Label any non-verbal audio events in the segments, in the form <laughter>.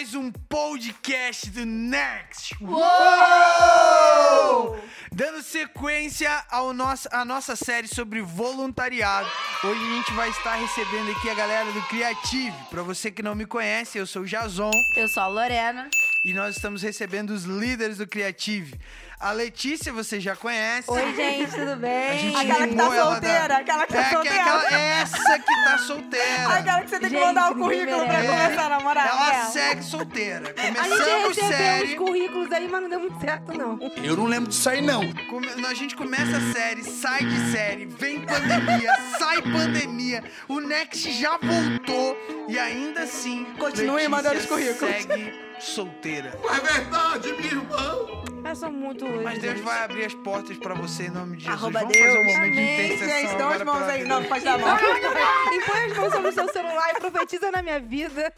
a mais um podcast do Next. Dando sequência ao nosso, à nossa série sobre voluntariado. Hoje a gente vai estar recebendo aqui a galera do Creative. Para você que não me conhece, eu sou o Jason Eu sou a Lorena. e nós estamos recebendo os líderes do Creative. A Letícia você já conhece. Oi, gente, tudo A bem? gente Aquela que tá solteira, da- aquela que tá é, que- solteira. aquela- essa que tá solteira. Aquela que você tem que Gente, mandar o currículo pra começar a namorar. Segue solteira. A gente Começamos série. uns currículos aí, mas não deu muito certo, não. Eu não lembro disso aí, não. Come- A gente começa a série, sai de série, vem pandemia, <laughs> sai pandemia, o Next já voltou e ainda assim. Continue Letícia mandando os currículos. Segue solteira. É verdade, meu irmão. Eu sou muito. Mas Deus vai abrir as portas pra você em nome de Jesus. Arroba Vamos fazer um Deus. momento de Amém. intercessão Gente, dá umas agora mãos pela aí. vida. Não, pode dar a mão. <laughs> Impõe as mãos sobre o seu celular e profetiza na minha vida.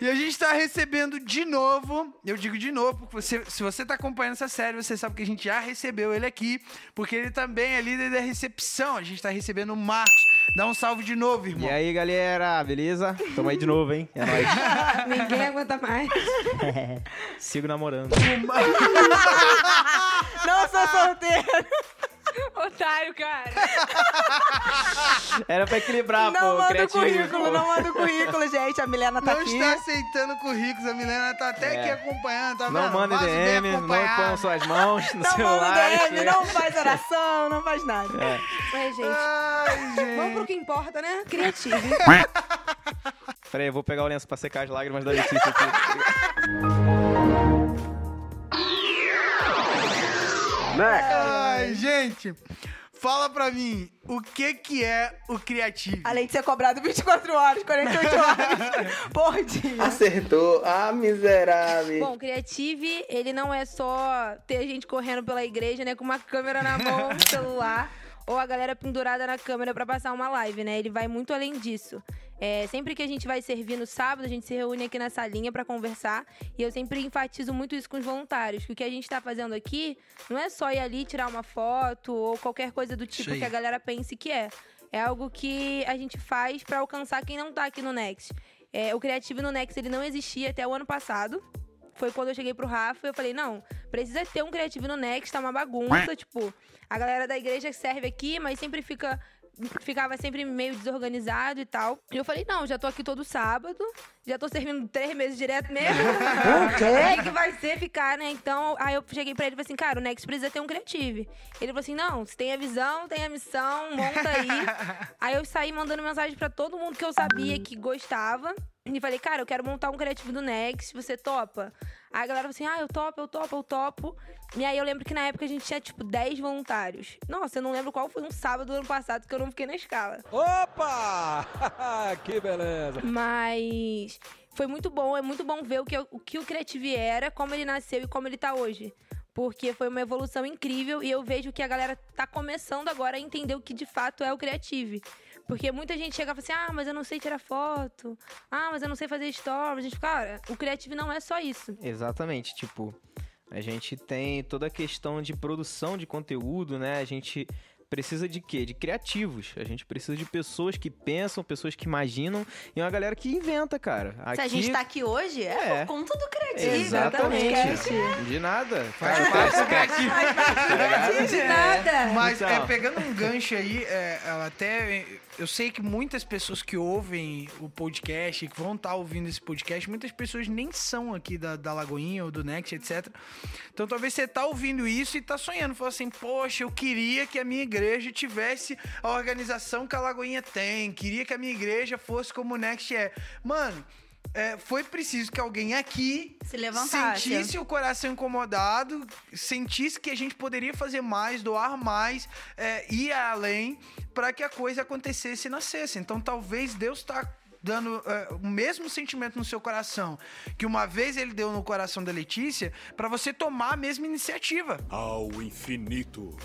E a gente tá recebendo de novo, eu digo de novo, porque você, se você tá acompanhando essa série, você sabe que a gente já recebeu ele aqui, porque ele também é líder da recepção. A gente tá recebendo o Marcos. Dá um salve de novo, irmão. E aí, galera, beleza? Tamo aí de novo, hein? É nóis. <laughs> Ninguém aguenta mais. <laughs> Sigo namorando. <laughs> Não sou solteira. Otário, cara. Era pra equilibrar, Não pô. manda o currículo, não manda o currículo, gente. A Milena tá não aqui. está aceitando currículos. A Milena tá até É. aqui acompanhando, tá Não vendo? manda Vaza bem DM, não ponham suas mãos no Não celular. manda DM, não faz oração, não faz nada. É. Oi, gente. Ai, gente. Vamos pro que importa, né? Criativo. <laughs> Peraí, eu vou pegar o lenço pra secar as lágrimas da Letícia aqui. Ai, gente. Fala pra mim, o que que é o criativo? Além de ser cobrado 24 horas, 48 horas <laughs> por dia. Acertou. Ah, miserável. Bom, Creative, ele não é só ter gente correndo pela igreja, né, com uma câmera na mão, um celular, ou a galera pendurada na câmera pra passar uma live, né? Ele vai muito além disso. É, sempre que a gente vai servir no sábado, a gente se reúne aqui na salinha pra conversar, e eu sempre enfatizo muito isso com os voluntários, que o que a gente tá fazendo aqui não é só ir ali tirar uma foto ou qualquer coisa do tipo aí. que a galera pense que é. É algo que a gente faz pra alcançar quem não tá aqui no Next. É, o Criativo no Next ele não existia até o ano passado foi quando eu cheguei pro Rafa e eu falei, não, precisa ter um criativo no Next, tá uma bagunça, tipo, a galera da igreja serve aqui, mas sempre fica ficava sempre meio desorganizado e tal. E eu falei, não, já tô aqui todo sábado, já tô servindo três meses direto mesmo. <laughs> O quê? Aí que vai ser ficar, né? Então, aí eu cheguei pra ele e falei assim, cara, o Next precisa ter um criativo. Ele falou assim, não, se tem a visão, tem a missão, monta aí. <laughs> aí eu saí mandando mensagem pra todo mundo que eu sabia que gostava. E falei, cara, eu quero montar um criativo do Next, você topa? Aí a galera falou assim, ah, eu topo, eu topo, eu topo. E aí eu lembro que na época a gente tinha, tipo, 10 voluntários. Nossa, eu não lembro qual foi um sábado do ano passado que eu não fiquei na escala. Opa! <laughs> que beleza! Mas foi muito bom, é muito bom ver o que o, que o Creative era, como ele nasceu e como ele tá hoje. Porque foi uma evolução incrível e eu vejo que a galera tá começando agora a entender o que de fato é o Creative. Porque muita gente chega e fala assim: ah, mas eu não sei tirar foto. Ah, mas eu não sei fazer stories. A gente cara, o Creative não é só isso. Exatamente, tipo, a gente tem toda a questão de produção de conteúdo, né? A gente precisa de quê? De criativos. A gente precisa de pessoas que pensam, pessoas que imaginam e uma galera que inventa, cara. Se a gente tá aqui hoje, é, É. por conta do criativo. Exatamente. podcast. De nada. Faz Faz parte do criativo. De nada. Mas é, Então. pegando um gancho aí, é, até. Eu sei que muitas pessoas que ouvem o podcast, que vão estar ouvindo esse podcast, muitas pessoas nem são aqui da, da Lagoinha ou do Next, etc. Então talvez você tá ouvindo isso e tá sonhando. Fala assim, poxa, eu queria que a minha igreja tivesse a organização que a Lagoinha tem. Queria que a minha igreja fosse como o Next é. Mano. é, foi preciso que alguém aqui Se levantasse. sentisse o coração incomodado, sentisse que a gente poderia fazer mais, doar mais, é, ir além, para que a coisa acontecesse e nascesse. Então, talvez Deus está dando é, o mesmo sentimento no seu coração que uma vez ele deu no coração da Letícia, para você tomar a mesma iniciativa. Ao infinito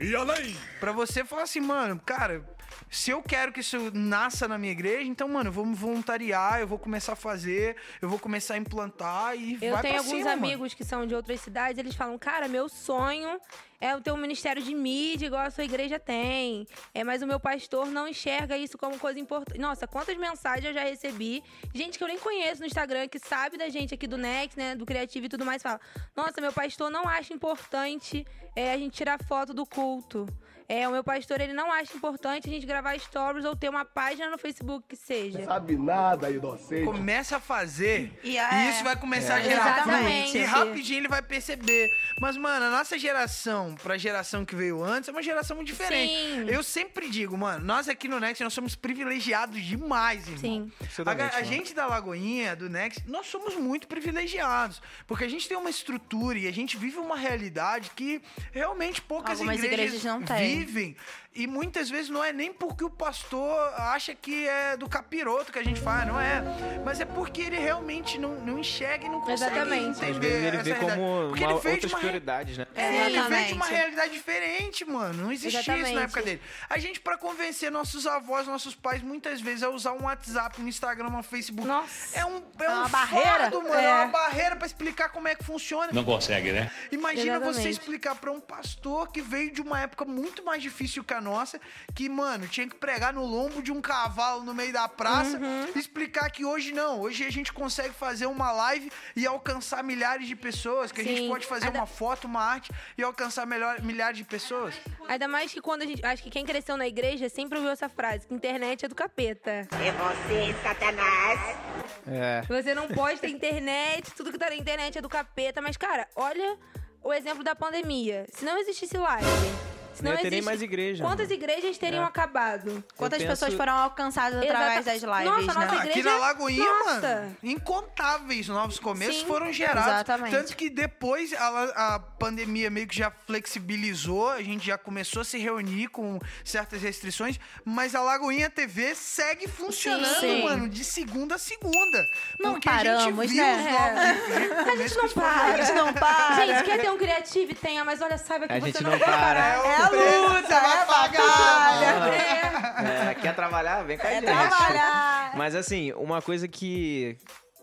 e além. Pra você falar assim, mano, cara, Se eu quero que isso nasça na minha igreja, então, mano, eu vou me voluntariar, eu vou começar a fazer, eu vou começar a implantar e Eu vai tenho pra alguns cima, mano. amigos que são de outras cidades, eles falam, cara, meu sonho é ter um ministério de mídia igual a sua igreja tem. É, mas o meu pastor não enxerga isso como coisa importante. Nossa, quantas mensagens eu já recebi. Gente que eu nem conheço no Instagram, que sabe da gente aqui do Next, né? Do Criativo e tudo mais, fala: Nossa, meu pastor não acha importante é, a gente tirar foto do culto. É, o meu pastor, ele não acha importante a gente gravar stories ou ter uma página no Facebook que seja. Sabe nada, inocente. Começa a fazer E e, é- isso vai começar a É. gerar fruto. Exatamente. E rapidinho ele vai perceber. Mas, mano, a nossa geração pra geração que veio antes é uma geração muito diferente. Sim. Eu sempre digo, mano, nós aqui no Next, nós somos privilegiados demais, irmão. Sim. A, a gente da Lagoinha, do Next, nós somos muito privilegiados. Porque a gente tem uma estrutura e a gente vive uma realidade que realmente poucas Algumas igrejas não têm. vivem. E muitas vezes não é nem porque o pastor acha que é do capiroto que a gente faz, não é. Mas é porque ele realmente não, não enxerga e não consegue Exatamente. entender Às vezes ele vê realidade. como Porque uma, outras uma re- prioridades, né? é, ele de uma Exatamente. realidade diferente, mano. Não existia isso na Exatamente. época dele. A gente, pra convencer nossos avós, nossos pais, muitas vezes, a usar um WhatsApp, um Instagram, um Facebook. Nossa. É um, é uma um barreira? fardo, mano. É. É. uma barreira pra explicar como é que funciona. Não consegue, né? Imagina você Exatamente. explicar pra um pastor que veio de uma época muito mais difícil que a nossa, que, mano, tinha que pregar no lombo de um cavalo no meio da praça, Uhum. explicar que hoje não, hoje a gente consegue fazer uma live e alcançar milhares de pessoas, que a gente Sim. pode fazer Ainda- uma foto, uma arte e alcançar melhor, milhares de pessoas. Ainda mais que quando a gente. Acho que quem cresceu na igreja sempre ouviu essa frase: que internet é do capeta. É você, Satanás. É. Você não pode ter internet, tudo que tá na internet é do capeta. Mas, cara, olha o exemplo da pandemia. Se não existisse live. Não não ia ter nem mais igreja, Quantas mano. igrejas teriam É. acabado? Quantas penso- pessoas foram alcançadas através das lives, Nossa, né? nossa Aqui igreja- na Lagoinha, Nossa. mano, incontáveis novos começos Sim, foram gerados. exatamente. Tanto que depois a, a pandemia meio que já flexibilizou, a gente já começou a se reunir com certas restrições, mas a Lagoinha TV segue funcionando, Sim. mano, de segunda a segunda. Não porque a paramos, gente viu né? os novos A gente não para. A gente não para. Gente, quer <laughs> ter um criativo? Tenha, mas olha, saiba que A você gente não não para. parar. o É a que luta, vai é pagar. É. É, quer trabalhar? Vem com a É gente. trabalhar. Mas assim, uma coisa que,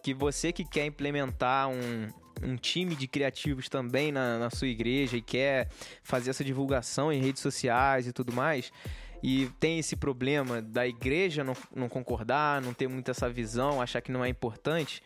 que você que quer implementar um, um time de criativos também na, na sua igreja e quer fazer essa divulgação em redes sociais e tudo mais, e tem esse problema da igreja não, não concordar, não ter muito essa visão, achar que não é importante,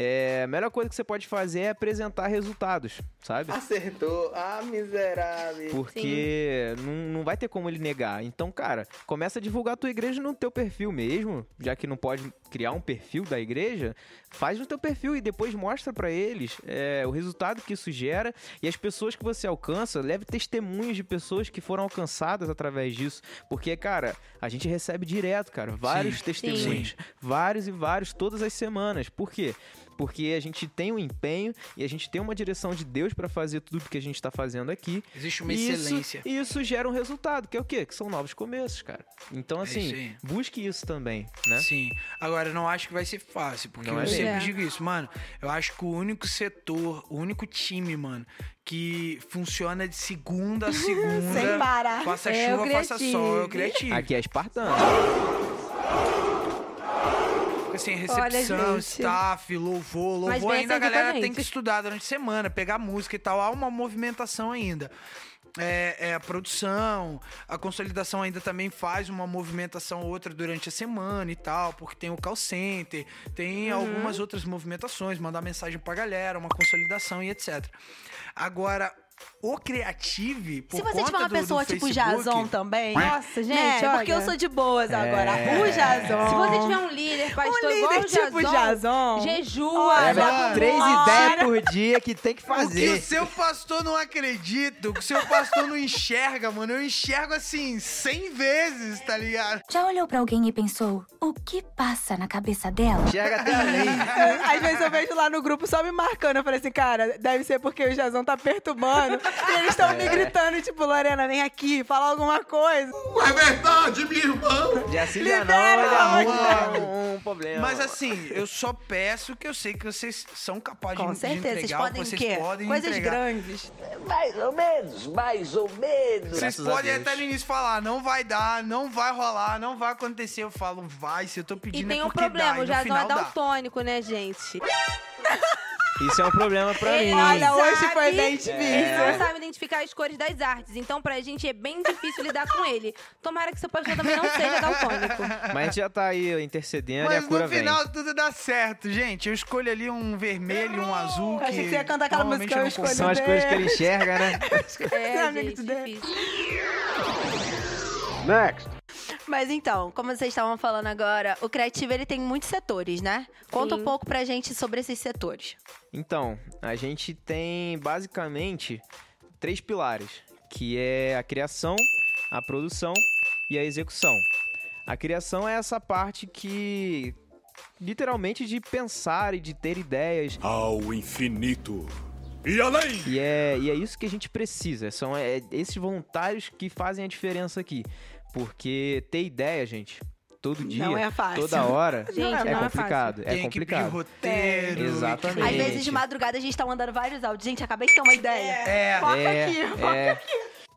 é, a melhor coisa que você pode fazer é apresentar resultados, sabe? Acertou. Ah, miserável. Porque não, não vai ter como ele negar. Então, cara, começa a divulgar a tua igreja no teu perfil mesmo, já que não pode criar um perfil da igreja, faz no teu perfil e depois mostra pra eles é, o resultado que isso gera e as pessoas que você alcança, leve testemunhos de pessoas que foram alcançadas através disso, porque, cara, a gente recebe direto, cara, vários Sim. testemunhos, vários e vários todas as semanas. Por quê? Porque a gente tem um empenho e a gente tem uma direção de Deus pra fazer tudo que a gente tá fazendo aqui. Existe uma E excelência. Isso, e isso gera um resultado, que é o quê? Que são novos começos, cara. Então, É isso assim, aí. busque isso também, né? Sim. Agora, eu não acho que vai ser fácil, porque Não eu é sempre mesmo. digo isso, mano. Eu acho que o único setor, o único time, mano, que funciona de segunda a <laughs> segunda. Sem parar. Faça É o chuva, faça sol, é o criativo. Aqui é espartano. Assim, recepção, Olha, staff, louvor. Louvor ainda a galera tem que estudar durante a semana, pegar música e tal. Há uma movimentação ainda. É, é, a produção, a consolidação ainda também faz uma movimentação ou outra durante a semana e tal, porque tem o call center, tem Uhum. algumas outras movimentações, mandar mensagem pra galera, uma consolidação e etc. Agora, o Creative, por Se você conta tiver uma do- do pessoa tipo Facebook, Jason também. Nossa, gente, né? olha. Porque eu sou de boas agora. É. O Jason. Se você tiver um líder, pastor, um líder o tipo Jason, Jason. jejua, mano. Três ideias por dia que tem que O que o fazer. seu pastor não acredita, o que o seu pastor não enxerga, mano, eu enxergo assim, 100 vezes, tá ligado? Já olhou pra alguém e pensou, o que passa na cabeça dela? Enxerga até além. Às vezes eu vejo lá no grupo só me marcando. Eu falei assim, cara, deve ser porque o Jason tá perturbando E eles estão me gritando, tipo, Lorena, vem aqui, fala alguma coisa. É verdade, minha irmã. Já se já de arruma um, um problema. Mas assim, eu só peço que eu sei que vocês são capazes Com de, de certeza, vocês entregar o que podem o vocês quê? podem Coisas entregar. grandes. Mais ou menos, mais ou menos. Vocês podem até no início falar, não vai dar, não vai rolar, não vai acontecer. Eu falo, vai, se eu tô E pedindo tem é um dá. problema, e o no Jazão é dá. daltônico, né, gente? <laughs> Isso é um problema pra Ele mim. Olha, hoje sabe- foi bem Ele difícil. não sabe identificar as cores das artes, então pra gente é bem difícil lidar com ele. Tomara que seu pastor também não seja daltônico. Mas a gente já tá aí intercedendo e Mas a cura no final vem. tudo dá certo, gente. Eu escolho ali um vermelho, um azul. Achei que que você ia cantar aquela normalmente música, eu eu escolho. São as coisas que ele enxerga, né? <laughs> É, gente, difícil. Next. Mas então, como vocês estavam falando agora, o criativo ele tem muitos setores, né? Conta Sim. um pouco pra gente sobre esses setores. Então, a gente tem basicamente três pilares, que é a criação, a produção e a execução. A criação é essa parte que literalmente de pensar e de ter ideias Ao infinito e além. E é, e é isso que a gente precisa. São é, esses voluntários que fazem a diferença aqui. Porque ter ideia, gente, todo dia, Não é fácil. toda hora, Gente, é não é complicado. É Tem equipe de complicado. roteiro. Exatamente. Às vezes de madrugada a gente tá mandando vários áudios. Gente, acabei de ter uma ideia. É, Foca É, aqui. é,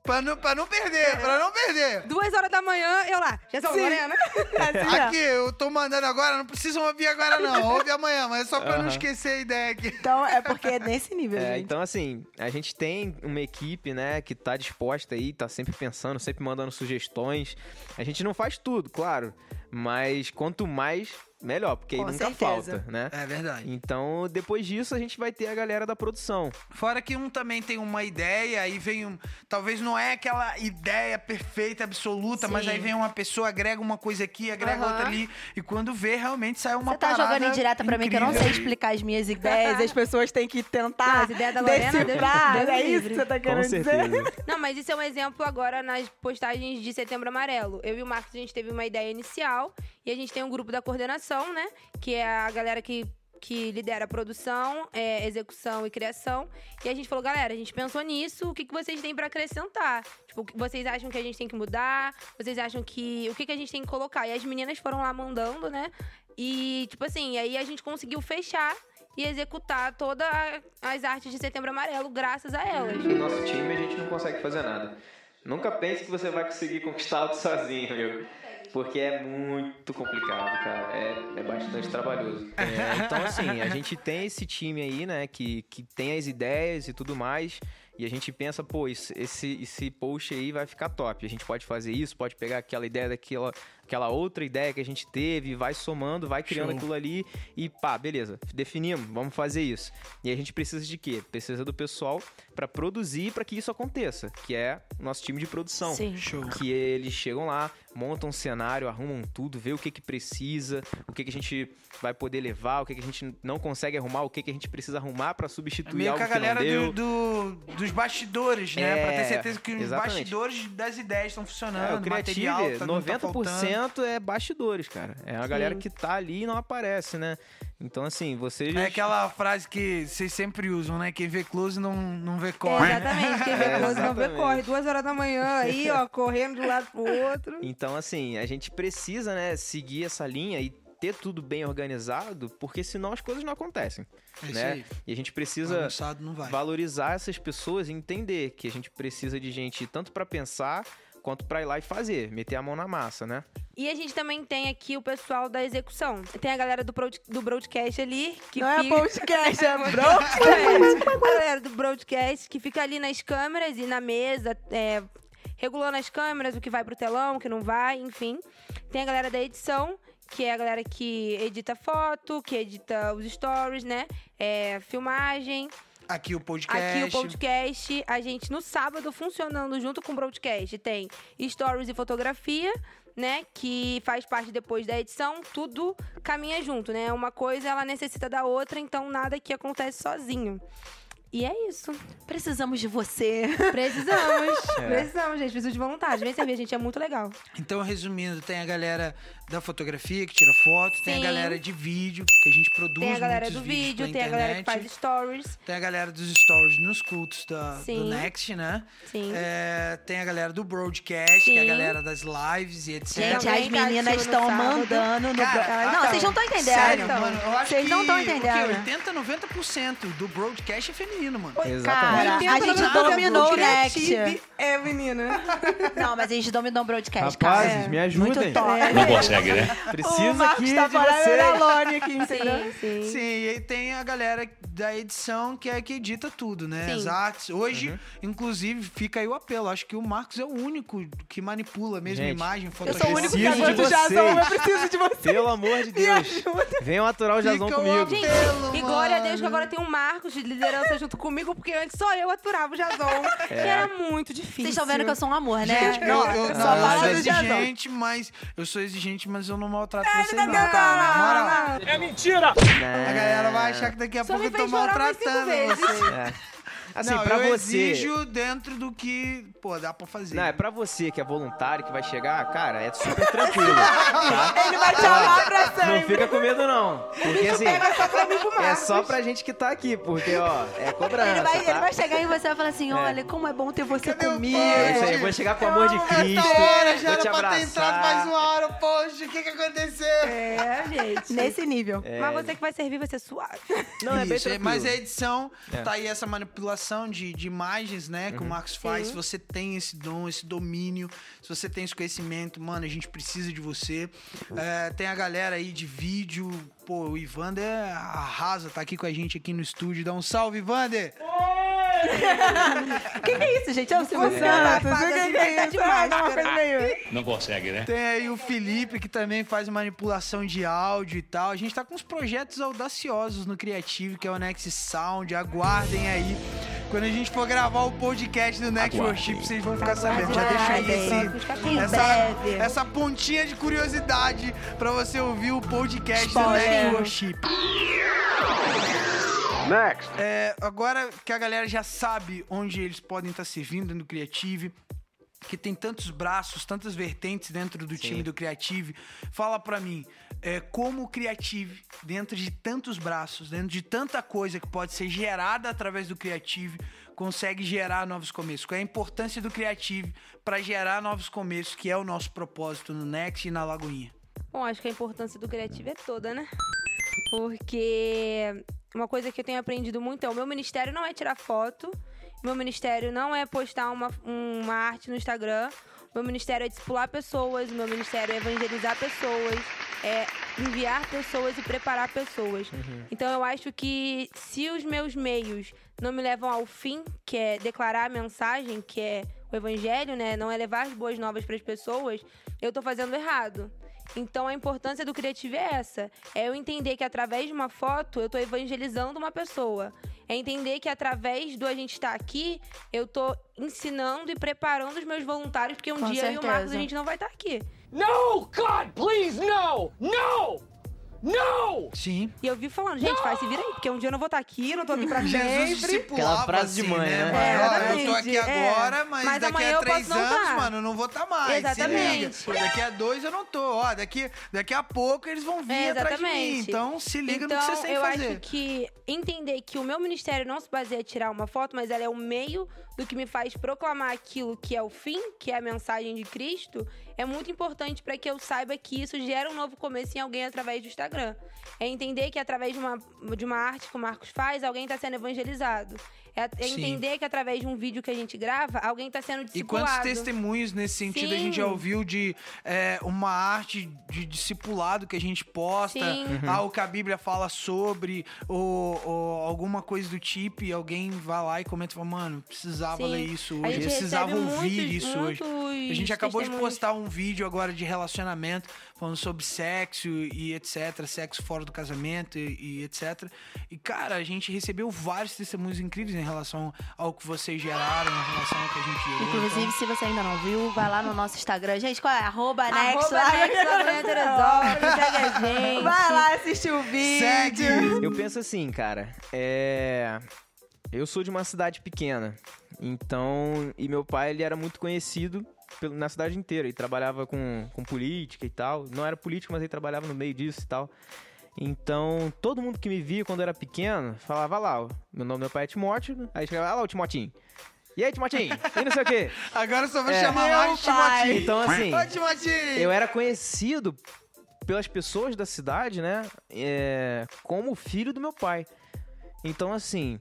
pra não, pra não perder, pra não perder. Duas horas da manhã, eu lá. Já sou Sim. Lorena. <laughs> Assim, ó. Aqui, eu tô mandando agora, não precisam ouvir agora não, <laughs> ouve amanhã, mas é só pra eu não Aham. esquecer a ideia aqui. Então é porque é nesse nível, É, gente. então assim, a gente tem uma equipe, né, que tá disposta aí, tá sempre pensando, sempre mandando sugestões. A gente não faz tudo, claro, mas quanto mais, melhor, porque aí Com nunca certeza. falta, né? É verdade. Então, depois disso, a gente vai ter a galera da produção. Fora que um também tem uma ideia, aí vem um. Talvez não é aquela ideia perfeita, absoluta, mas Sim. aí vem uma pessoa, agrega uma coisa aqui, agrega Aham. outra ali. E quando vê, realmente sai uma Você tá parada jogando indireta pra mim que eu não sei incrível. explicar as minhas ideias, as pessoas têm que Não, tentar as ideias da Lorena, Deus- decifrar. Deus é me isso que você tá Com querendo dizer? <laughs> Não, mas isso é um exemplo agora nas postagens de Setembro Amarelo. Eu e o Marcos, a gente teve uma ideia inicial e a gente tem um grupo da coordenação, né? Que é a galera que, que lidera a produção, é, execução e criação. E a gente falou, galera, a gente pensou nisso, o que, que vocês têm pra acrescentar? Tipo, vocês acham que a gente tem que mudar? Vocês acham que... O que, que a gente tem que colocar? E as meninas foram lá mandando, né? E, tipo assim, aí a gente conseguiu fechar e executar todas as artes de Setembro Amarelo graças a elas. No nosso time a gente não consegue fazer nada. Nunca pense que você vai conseguir conquistar algo sozinho, meu. Porque é muito complicado, cara. É, é bastante trabalhoso. É, então, assim, a gente tem esse time aí, né, que, que tem as ideias e tudo mais. E a gente pensa, pô, esse, esse post aí vai ficar top. A gente pode fazer isso, pode pegar aquela ideia daquela aquela outra ideia que a gente teve, vai somando, vai criando Show. aquilo ali e pá, beleza, definimos, vamos fazer isso. E a gente precisa de quê? Precisa do pessoal pra produzir para que isso aconteça, que é o nosso time de produção. Sim. Show. Que eles chegam lá, montam um cenário, arrumam tudo, vê o que que precisa, o que que a gente vai poder levar, o que que a gente não consegue arrumar, o que que a gente precisa arrumar pra É substituir meio algo que a que não galera deu. do, do- dos bastidores, né? É, pra ter certeza que os exatamente. bastidores das ideias estão É, funcionando, o criativo, material tá, não tá 90% é bastidores, cara. É a galera que tá ali e não aparece, né? Então, assim, vocês... É aquela frase que vocês sempre usam, né? Quem vê close não, não vê É, corre. exatamente, quem <laughs> vê É, close não vê corre. Duas horas da manhã aí, ó, correndo de um lado pro outro. Então, assim, a gente precisa, né, seguir essa linha e ter tudo bem organizado, porque senão as coisas não acontecem, É isso né? aí. E a gente precisa Bagunçado não vai. valorizar essas pessoas e entender que a gente precisa de gente tanto pra pensar quanto pra ir lá e fazer, meter a mão na massa, né? E a gente também tem aqui o pessoal da execução. Tem a galera do, broad, do broadcast ali, que Não é fica... podcast, <laughs> é broadcast. broadcast. a galera do broadcast que fica ali nas câmeras e na mesa, é, regulando as câmeras, o que vai pro telão, o que não vai, enfim. Tem a galera da edição, que é a galera que edita foto, que edita os stories, né? É, filmagem. Aqui o podcast. Aqui o podcast, a gente no sábado funcionando junto com o broadcast tem stories e fotografia, né, que faz parte depois da edição, tudo caminha junto, né? Uma coisa ela necessita da outra, então nada que acontece sozinho. E é isso. Precisamos de você. Precisamos. <laughs> Precisamos, gente. Preciso de voluntários. Vem servir, gente. É muito legal. Então, resumindo, tem a galera da fotografia, que tira foto, tem a Sim. galera de vídeo, que a gente produz Tem a galera do vídeo, tem a galera que faz stories. Tem a galera dos stories nos cultos da, do Sim. Next, né? Sim. É, tem a galera do broadcast, que é a Sim. galera das lives e etc. Gente, as tá meninas estão mandando no. Cara, ah, não, vocês não estão entendendo. Sério, mano, eu acho Vocês que não estão o entendendo. 80, 90% do broadcast é feminino, mano. Exatamente. Cara, a 80, gente 90% dominou o Next. É menina. Não, mas a gente dominou o broadcast, Rapazes, cara. me ajudem. Muito top. Não consegue, né? <laughs> Precisa o Marcos aqui tá de você. da Lone aqui, entendeu? Sim, sim. Sim, e aí tem a galera da edição que é que edita tudo, né? Sim. As artes. Hoje, inclusive, fica aí o apelo. Acho que o Marcos é o único que manipula a mesma Gente, imagem, Eu Photoshop. sou o único que Preciso aguenta de o Jazão, eu vocês. preciso de você. Pelo amor de Deus. Venham aturar o Jazão comigo. apelo. Gente, e que agora tem um Marcos de liderança junto comigo, porque antes só eu aturava o Jazão. Que era muito difícil. Vocês estão vendo que eu sou um amor, né? Gente, eu, eu, Nossa, não, eu sou exigente, mas eu sou exigente, mas eu não maltrato Ele vocês tá não, cara. É mentira! A galera vai achar que daqui a Só pouco eu tô maltratando vocês. É. Assim, não, pra eu você. exijo dentro do que, pô, dá pra fazer. Não, é pra você que é voluntário, que vai chegar, cara, é super tranquilo. tá? <laughs> Ele vai te amar pra sempre. Não fica com medo, não. Porque assim, Pega só pra mim é Marcos. só pra gente que tá aqui, porque, ó, é cobrança. Ele vai, tá? ele vai chegar em você e vai falar assim: olha, como é bom ter você Cadê comigo. É isso aí, eu vou chegar com o amor de Cristo. Essa hora já vou te era pra ter entrado mais abraçar. uma hora post. O que que aconteceu? É, gente. Nesse nível. É, Mas você que vai servir vai ser suave. Não, é bem Isso, tranquilo. mas a edição, É. Uhum. tá aí essa manipulação de, de imagens, né, que o Marcos faz. Se você tem esse dom, esse domínio, se você tem esse conhecimento, mano, a gente precisa de você. É, tem a galera aí de vídeo, pô, o Ivander arrasa, tá aqui com a gente aqui no estúdio. Dá um salve, Ivander! O <laughs> que, que é isso, gente? É o Silvio Você não, Não consegue, né? Tem aí o Felipe, que também faz manipulação de áudio e tal. A gente tá com uns projetos audaciosos no Criativo, que é o Next Sound. Aguardem aí. Quando a gente for gravar o podcast do Next. Worship, vocês vão ficar sabendo. Já deixa aí esse, essa, essa pontinha de curiosidade pra você ouvir o podcast Spoiler. do Next Worship. Next. É, agora que a galera já sabe onde eles podem estar servindo no Creative, que tem tantos braços, tantas vertentes dentro do time do Creative, fala pra mim, é, como o Creative, dentro de tantos braços, dentro de tanta coisa que pode ser gerada através do Creative, consegue gerar novos começos? Qual é a importância do Creative pra gerar novos começos, que é o nosso propósito no Next e na Lagoinha? Bom, acho que a importância do criativo é toda, né? Porque uma coisa que eu tenho aprendido muito é o meu ministério não é tirar foto, meu ministério não é postar uma, uma arte no Instagram, meu ministério é discipular pessoas, meu ministério é evangelizar pessoas, é enviar pessoas e preparar pessoas. Então eu acho que se os meus meios não me levam ao fim, que é declarar a mensagem, que é o evangelho, né? Não é levar as boas novas para as pessoas, eu tô fazendo errado. Então a importância do criativo é essa. É eu entender que através de uma foto eu tô evangelizando uma pessoa. É entender que através do a gente estar aqui, eu tô ensinando e preparando os meus voluntários, porque um Com dia eu e o certeza. Marcos a gente não vai estar aqui. No! God, please, no! No! No! Sim. E eu vi falando, gente, faz se vira aí, porque um dia eu não vou estar aqui, não tô aqui pra <laughs> Jesus sempre. discipulava Aquela frase de assim, mãe, né? É, eu tô aqui é. agora, mas, Mas daqui a eu três não anos, tá. mano, eu não vou estar mais. Exatamente. Se liga. Daqui a dois eu não tô. Ó, daqui, daqui a pouco eles vão vir É, atrás de mim. exatamente. Então se liga então, no que vocês têm que eu fazer. acho que entender que o meu ministério não se baseia em tirar uma foto, mas ela é o meio do que me faz proclamar aquilo que é o fim, que é a mensagem de Cristo, é muito importante para que eu saiba que isso gera um novo começo em alguém através do Instagram. É entender que através de uma, de uma arte que o Marcos faz, alguém está sendo evangelizado. É, é Sim. entender que através de um vídeo que a gente grava, alguém está sendo E discipulado. quantos testemunhos nesse sentido a gente já Sim. ouviu de é, uma arte de discipulado que a gente posta, Sim. Uhum. algo que a Bíblia fala sobre, ou, ou alguma coisa do tipo, e alguém vai lá e comenta e fala, mano, precisava Sim. ler isso A hoje, precisava ouvir muitos- isso hoje. A gente acabou de postar um vídeo agora de relacionamento, falando sobre sexo e etc, sexo fora do casamento e, e etc. E, cara, a gente recebeu vários testemunhos incríveis em relação ao que vocês geraram, em relação ao que a gente gerou. Inclusive, Então, se você ainda não viu, vai lá no nosso Instagram. Gente, qual é? Arroba gente. Vai lá assistir o vídeo. Segue! Eu penso assim, cara, é. Eu sou de uma cidade pequena. Então. E meu pai, ele era muito conhecido pelo- na cidade inteira e trabalhava com, com política e tal. Não era político, mas ele trabalhava no meio disso e tal. Então, todo mundo que me via quando eu era pequeno falava lá, meu nome do meu pai é Timóteo, aí chegava "Ah lá o Timotinho. E aí, Timotinho? <laughs> E não sei o quê. Agora só vou É. chamar mais pai. Timotinho. Então, assim, Ô, Timotinho! eu era conhecido pelas pessoas da cidade, né? é, como filho do meu pai. Então, assim,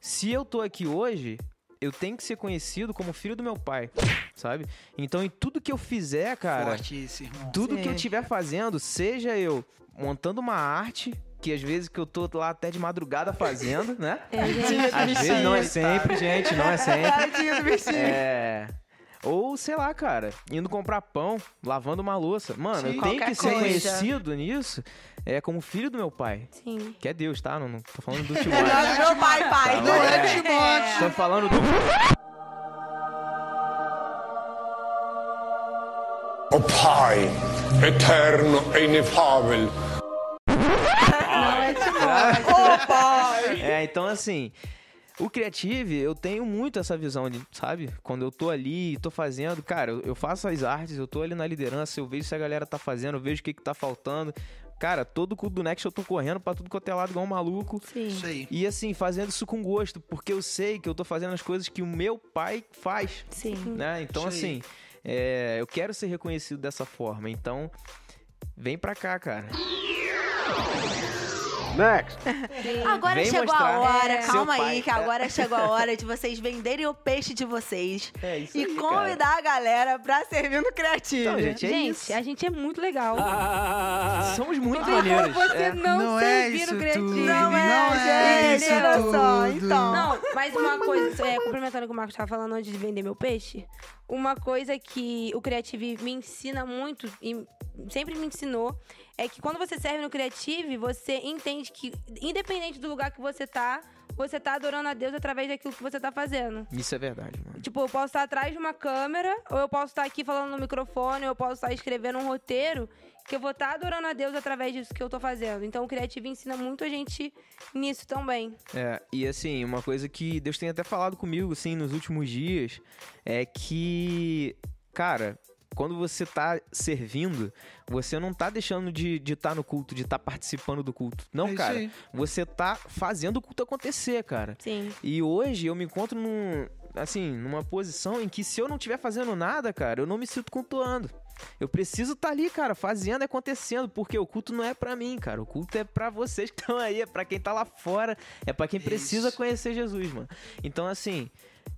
se eu tô aqui hoje, eu tenho que ser conhecido como filho do meu pai, sabe? Então, em tudo que eu fizer, cara, tudo que eu Sim. estiver fazendo, seja eu montando uma arte, que às vezes que eu tô lá até de madrugada fazendo, né? É, gente. Às vezes não é sempre, gente, não é sempre. É. Ou, sei lá, cara, indo comprar pão, lavando uma louça. Mano, Sim. eu tenho Qualquer que ser coisa. conhecido nisso é como filho do meu pai. Sim. Que é Deus, tá? Não, não tô falando do <laughs> É Timóteo. nós, meu pai, pai. Tá Não é É. Timóteo. Tô falando do. O Pai, eterno e inefável. Ô, pai. <laughs> É, então assim. O Creative, eu tenho muito essa visão de, sabe? Quando eu tô ali, tô fazendo, cara, eu, faço as artes, eu tô ali na liderança, eu vejo se a galera tá fazendo, eu vejo o que que tá faltando. Cara, todo culto do Next eu tô correndo pra tudo quanto é lado igual um maluco. Sim. Isso aí. E assim, fazendo isso com gosto, porque eu sei que eu tô fazendo as coisas que o meu pai faz, Sim. né? Então, assim, é, eu quero ser reconhecido dessa forma. Então, vem pra cá, cara. Next. <laughs> Agora Vem chegou a hora, seu calma pai. aí, que agora chegou a hora de vocês venderem o peixe de vocês É isso e aí, convidar a galera pra servir no Criativo. Então, gente, é gente, isso. a gente é muito legal. <laughs> Somos muito como maneiros. você é. não, Não é servir isso no criativo. tudo. Não é, Não é gente, olha só, então. Não, mas uma coisa, é, complementando o que o Marcos estava falando antes de vender meu peixe, uma coisa que o Creative me ensina muito e sempre me ensinou é que quando você serve no Creative, você entende que, independente do lugar que você tá, você tá adorando a Deus através daquilo que você tá fazendo. Isso é verdade, mano. Tipo, eu posso estar atrás de uma câmera, ou eu posso estar aqui falando no microfone, ou eu posso estar escrevendo um roteiro, que eu vou estar adorando a Deus através disso que eu tô fazendo. Então o Creative ensina muito a gente nisso também. É, e assim, uma coisa que Deus tem até falado comigo, assim, nos últimos dias, é que, cara, quando você tá servindo, você não tá deixando de estar de tá no culto, de estar participando do culto. Não, É cara. Você tá fazendo o culto acontecer, cara. Sim. E hoje eu me encontro num, assim, numa posição em que se eu não estiver fazendo nada, cara, eu não me sinto cultuando. Eu preciso estar ali, cara, fazendo e acontecendo, porque o culto não é pra mim, cara. O culto é pra vocês que estão aí, é pra quem tá lá fora, é pra quem precisa Isso. conhecer Jesus, mano. Então, assim,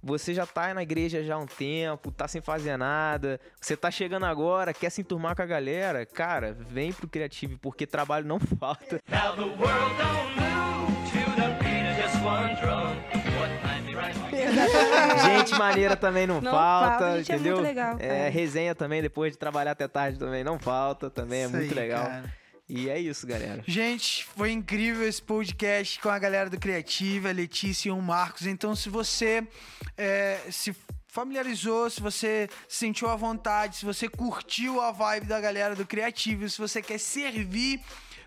você já tá na igreja já há um tempo, tá sem fazer nada, você tá chegando agora, quer se enturmar com a galera, cara, vem pro Criativo, porque trabalho não falta. Gente maneira também não, Não falta, falta, a gente é entendeu? muito legal, É, resenha também, depois de trabalhar até tarde também não falta, também é Isso muito aí, legal. cara. E é isso, galera. Gente, foi incrível esse podcast com a galera do Criativa, a Letícia e o Marcos. Então, se você é, se familiarizou, se você sentiu à vontade, se você curtiu a vibe da galera do Criativo, se você quer servir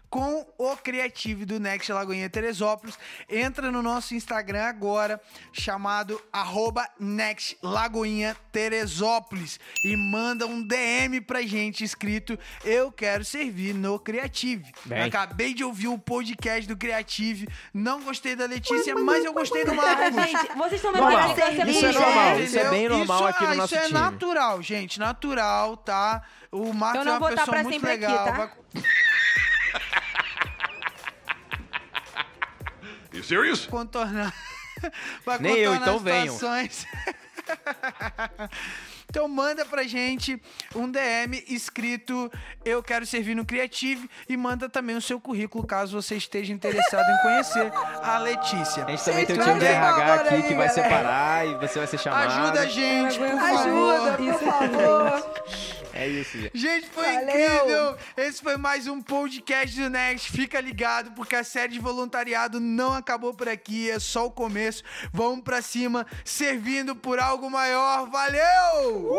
com o Criativo do Next Lagoinha Teresópolis, entra no nosso Instagram agora, chamado arroba Next Lagoinha Teresópolis e manda um DM pra gente escrito Eu quero servir no Criative. Bem. Acabei de ouvir o podcast do Criative, não gostei da Letícia, mas eu gostei do Marcos. Gente, vocês estão vendo Normal. que você Isso é normal, isso é bem normal Isso- aqui no ah, nosso Isso é time. natural, gente, natural, tá? O Marcos Eu não é uma pessoa muito sempre aqui, legal. tá? vai- You serious? contornar. <laughs> Vai Nem eu, então situações. <laughs> então manda pra gente um DM escrito Eu quero servir no Creative e manda também o seu currículo caso você esteja interessado em conhecer a Letícia. A gente também tem o time de RH favor aqui aí, que vai galera. separar e você vai ser chamado. Ajuda a gente, por favor. Ajuda, por favor. É isso, gente. Gente, foi Valeu. incrível! Esse foi mais um podcast do Next. Fica ligado, porque a série de voluntariado não acabou por aqui, é só o começo. Vamos pra cima, servindo por algo maior. Valeu!